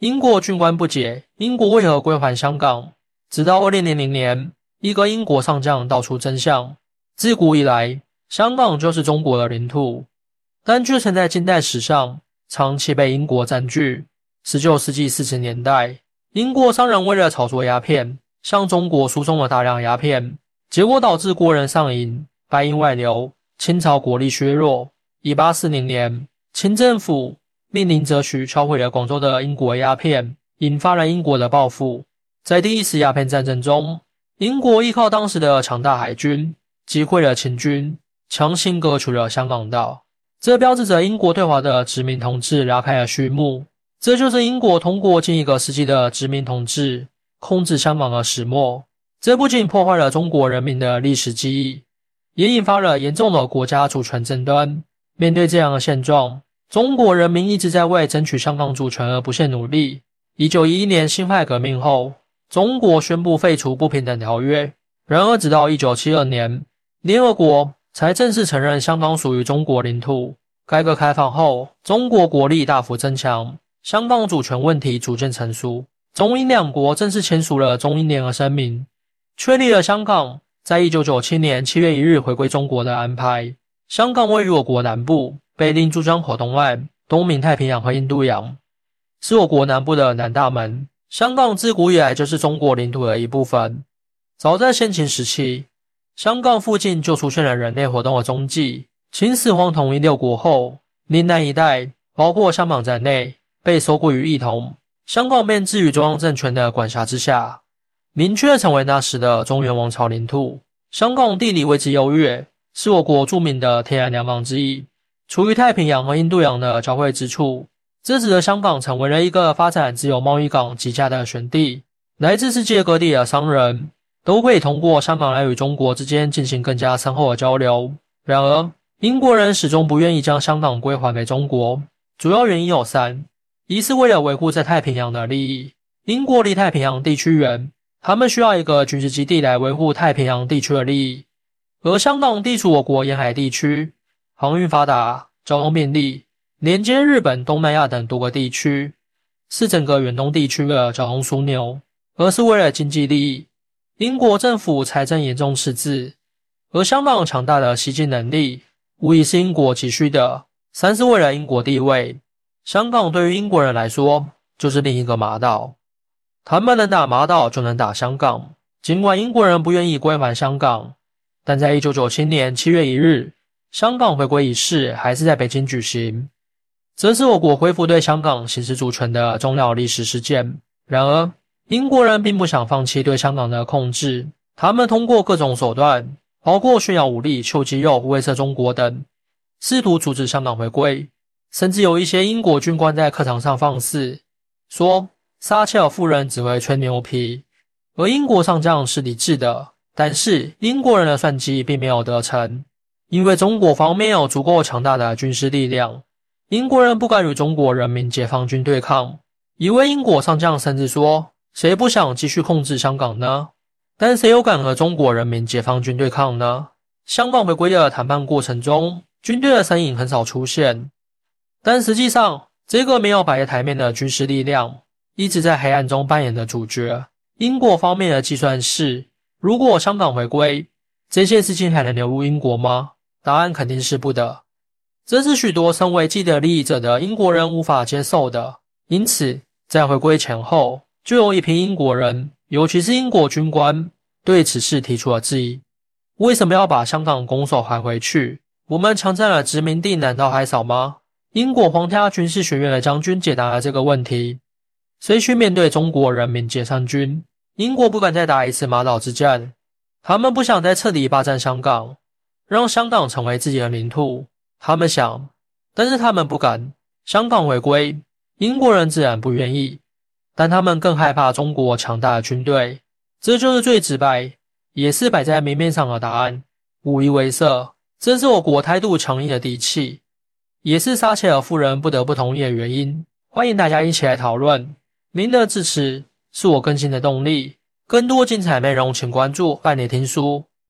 英国军官不解英国为何归还香港，直到二零零零年，一个英国上将道出真相：自古以来，香港就是中国的领土，但却曾在近代史上长期被英国占据。十九世纪四十年代，英国商人为了炒作鸦片，向中国输送了大量鸦片，结果导致国人上瘾，白银外流，清朝国力削弱。一八四零年，清政府。命令则徐销毁了广州的英国鸦片，引发了英国的报复。在第一次鸦片战争中，英国依靠当时的强大海军击溃了清军，强行割除了香港岛。这标志着英国对华的殖民统治拉开了序幕。这就是英国通过近一个世纪的殖民统治控制香港的始末。这不仅破坏了中国人民的历史记忆，也引发了严重的国家主权争端。面对这样的现状，中国人民一直在为争取香港主权而不懈努力。一九一一年辛亥革命后，中国宣布废除不平等条约。然而，直到一九七二年，联合国才正式承认香港属于中国领土。改革开放后，中国国力大幅增强，香港主权问题逐渐成熟。中英两国正式签署了中英联合声明，确立了香港在一九九七年七月一日回归中国的安排。香港位于我国南部。北令珠江口东岸，东临太平洋和印度洋，是我国南部的南大门。香港自古以来就是中国领土的一部分。早在先秦时期，香港附近就出现了人类活动的踪迹。秦始皇统一六国后，岭南一带，包括香港在内，被收归于一统，香港便置于中央政权的管辖之下，明确成为那时的中原王朝领土。香港地理位置优越，是我国著名的天然良港之一。处于太平洋和印度洋的交汇之处，这使得香港成为了一个发展自由贸易港极佳的选地。来自世界各地的商人都可以通过香港来与中国之间进行更加深厚的交流。然而，英国人始终不愿意将香港归还给中国，主要原因有三：一是为了维护在太平洋的利益，英国离太平洋地区远，他们需要一个军事基地来维护太平洋地区的利益，而香港地处我国沿海地区。航运发达，交通便利，连接日本、东南亚等多个地区，是整个远东地区的交通枢纽。而是为了经济利益，英国政府财政严重赤字，而香港强大的吸金能力，无疑是英国急需的。三是为了英国地位，香港对于英国人来说就是另一个马岛，他们能打马岛就能打香港。尽管英国人不愿意归还香港，但在一九九七年七月一日。香港回归仪式还是在北京举行，这是我国恢复对香港行使主权的重要历史事件。然而，英国人并不想放弃对香港的控制，他们通过各种手段，包括炫耀武力、秀肌肉、威慑中国等，试图阻止香港回归。甚至有一些英国军官在课堂上放肆，说撒切尔夫人只会吹牛皮，而英国上将是理智的。但是，英国人的算计并没有得逞。因为中国方面有足够强大的军事力量，英国人不敢与中国人民解放军对抗。一位英国上将甚至说：“谁不想继续控制香港呢？但谁又敢和中国人民解放军对抗呢？”香港回归的谈判过程中，军队的身影很少出现，但实际上，这个没有摆在台面的军事力量一直在黑暗中扮演着主角。英国方面的计算是：如果香港回归，这些资金还能流入英国吗？答案肯定是不的，这是许多身为既得利益者的英国人无法接受的。因此，在回归前后，就有一批英国人，尤其是英国军官，对此事提出了质疑：为什么要把香港拱手还回去？我们强占了殖民地，难道还少吗？英国皇家军事学院的将军解答了这个问题：谁去面对中国人民解放军？英国不敢再打一次马岛之战，他们不想再彻底霸占香港。让香港成为自己的领土，他们想，但是他们不敢。香港回归，英国人自然不愿意，但他们更害怕中国强大的军队。这就是最直白，也是摆在明面上的答案，无疑为色。这是我国态度强硬的底气，也是撒切尔夫人不得不同意的原因。欢迎大家一起来讨论，您的支持是我更新的动力。更多精彩内容，请关注半点听书。